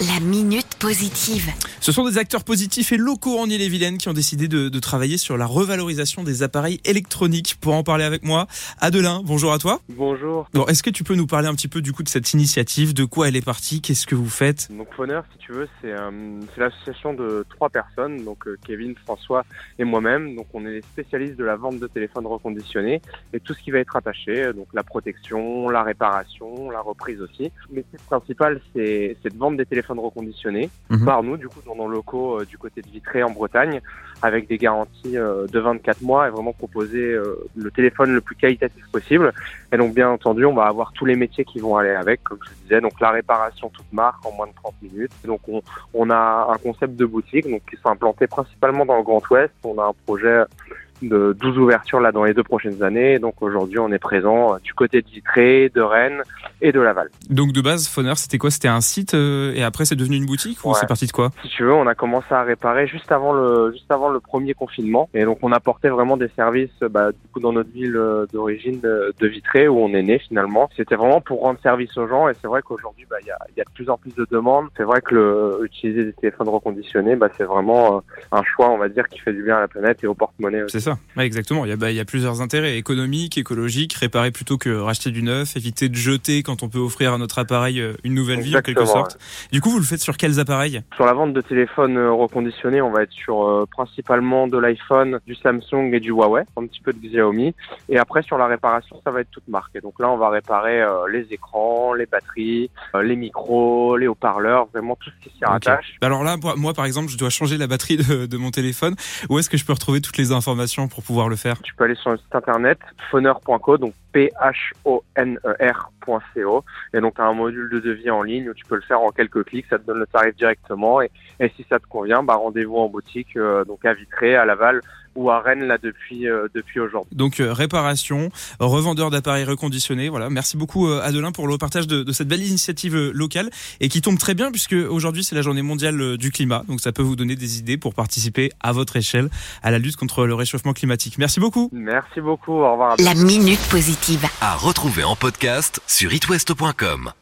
La minute positive. Ce sont des acteurs positifs et locaux en Ille-et-Vilaine qui ont décidé de, de travailler sur la revalorisation des appareils électroniques. Pour en parler avec moi, Adelin, bonjour à toi. Bonjour. Bon, est-ce que tu peux nous parler un petit peu du coup de cette initiative, de quoi elle est partie, qu'est-ce que vous faites? Donc Phoneur, si tu veux, c'est euh, c'est l'association de trois personnes, donc euh, Kevin, François et moi-même. Donc on est les spécialistes de la vente de téléphones reconditionnés et tout ce qui va être attaché, euh, donc la protection, la réparation, la reprise aussi. Le métier principal, c'est c'est de vendre des téléphones reconditionnés Mhm. par nous, du coup, dans nos locaux euh, du côté de Vitré en Bretagne, avec des garanties euh, de 24 mois et vraiment proposer euh, le téléphone le plus qualitatif possible. Et donc, bien entendu, on va avoir tous les métiers qui vont aller avec, comme je disais, donc la réparation toute marque en moins de 30 minutes. Donc, on, on a un concept de boutique donc, qui sont implantés principalement dans le Grand Ouest. On a un projet de 12 ouvertures là dans les deux prochaines années. Donc aujourd'hui, on est présent euh, du côté de Vitré, de Rennes et de Laval. Donc de base, Phoner, c'était quoi? C'était un site euh, et après c'est devenu une boutique ou Ouais. c'est parti de quoi? Si tu veux, on a commencé à réparer juste avant le juste avant le premier confinement et donc on apportait vraiment des services euh, bah, du coup dans notre ville euh, d'origine de, de Vitré où on est né finalement. C'était vraiment pour rendre service aux gens et c'est vrai qu'aujourd'hui bah, il y, a, y a de plus en plus de demandes. C'est vrai que le, utiliser des téléphones reconditionnés, bah, c'est vraiment euh, un choix on va dire qui fait du bien à la planète et au porte-monnaie. aussi. C'est ça, ouais, exactement. Il y, a, bah, il y a plusieurs intérêts économiques, écologiques, réparer plutôt que racheter du neuf, éviter de jeter quand on peut offrir à notre appareil euh, une nouvelle vie en quelque sorte. Du coup, vous le faites sur quels appareils? Sur la vente de téléphones euh, reconditionnés, on va être sur euh, principalement de l'iPhone, du Samsung et du Huawei, un petit peu de Xiaomi. Et après, sur la réparation, ça va être toute marque. Et donc là, on va réparer euh, les écrans, les batteries, euh, les micros, les haut-parleurs, vraiment tout ce qui s'y rattache. Alors là, moi, moi, par exemple, je dois changer la batterie de, de mon téléphone. Où est-ce que je peux retrouver toutes les informations? Pour pouvoir le faire Tu peux aller sur le site internet phoner.co, donc P-H-O-N-E-R.co. Et donc, tu as un module de devis en ligne où tu peux le faire en quelques clics, ça te donne le tarif directement. Et, et si ça te convient, bah, rendez-vous en boutique, euh, donc à Vitré, à Laval ou à Rennes, là, depuis, euh, depuis aujourd'hui. Donc euh, réparation, revendeur d'appareils reconditionnés. Voilà. Merci beaucoup euh, Adelin pour le partage de, de cette belle initiative euh, locale et qui tombe très bien puisque aujourd'hui c'est la journée mondiale du climat. Donc ça peut vous donner des idées pour participer à votre échelle à la lutte contre le réchauffement climatique. Merci beaucoup. Merci beaucoup, au revoir. La minute positive. À retrouver en podcast sur itwest.com.